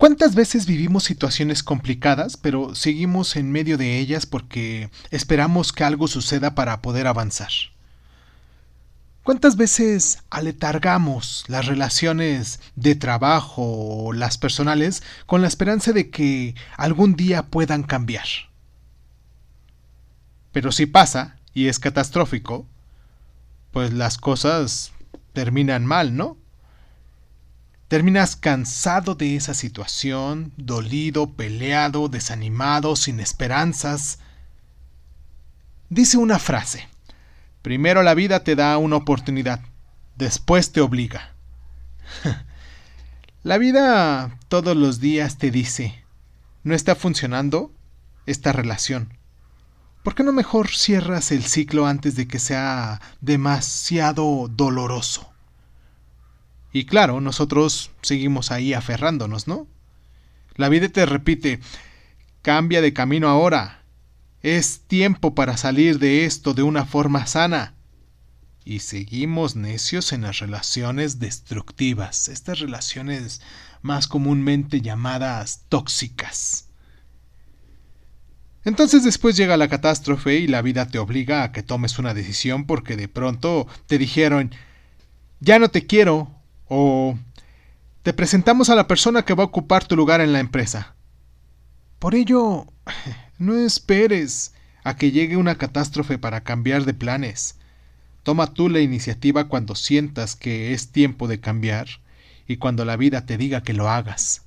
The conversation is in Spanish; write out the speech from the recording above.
¿Cuántas veces vivimos situaciones complicadas, pero seguimos en medio de ellas porque esperamos que algo suceda para poder avanzar? ¿Cuántas veces aletargamos las relaciones de trabajo o las personales con la esperanza de que algún día puedan cambiar? Pero si pasa, y es catastrófico, pues las cosas terminan mal, ¿no? Terminas cansado de esa situación, dolido, peleado, desanimado, sin esperanzas. Dice una frase, primero la vida te da una oportunidad, después te obliga. la vida todos los días te dice, no está funcionando esta relación. ¿Por qué no mejor cierras el ciclo antes de que sea demasiado doloroso? Y claro, nosotros seguimos ahí aferrándonos, ¿no? La vida te repite, cambia de camino ahora. Es tiempo para salir de esto de una forma sana. Y seguimos necios en las relaciones destructivas, estas relaciones más comúnmente llamadas tóxicas. Entonces después llega la catástrofe y la vida te obliga a que tomes una decisión porque de pronto te dijeron, ya no te quiero, o te presentamos a la persona que va a ocupar tu lugar en la empresa. Por ello, no esperes a que llegue una catástrofe para cambiar de planes. Toma tú la iniciativa cuando sientas que es tiempo de cambiar y cuando la vida te diga que lo hagas.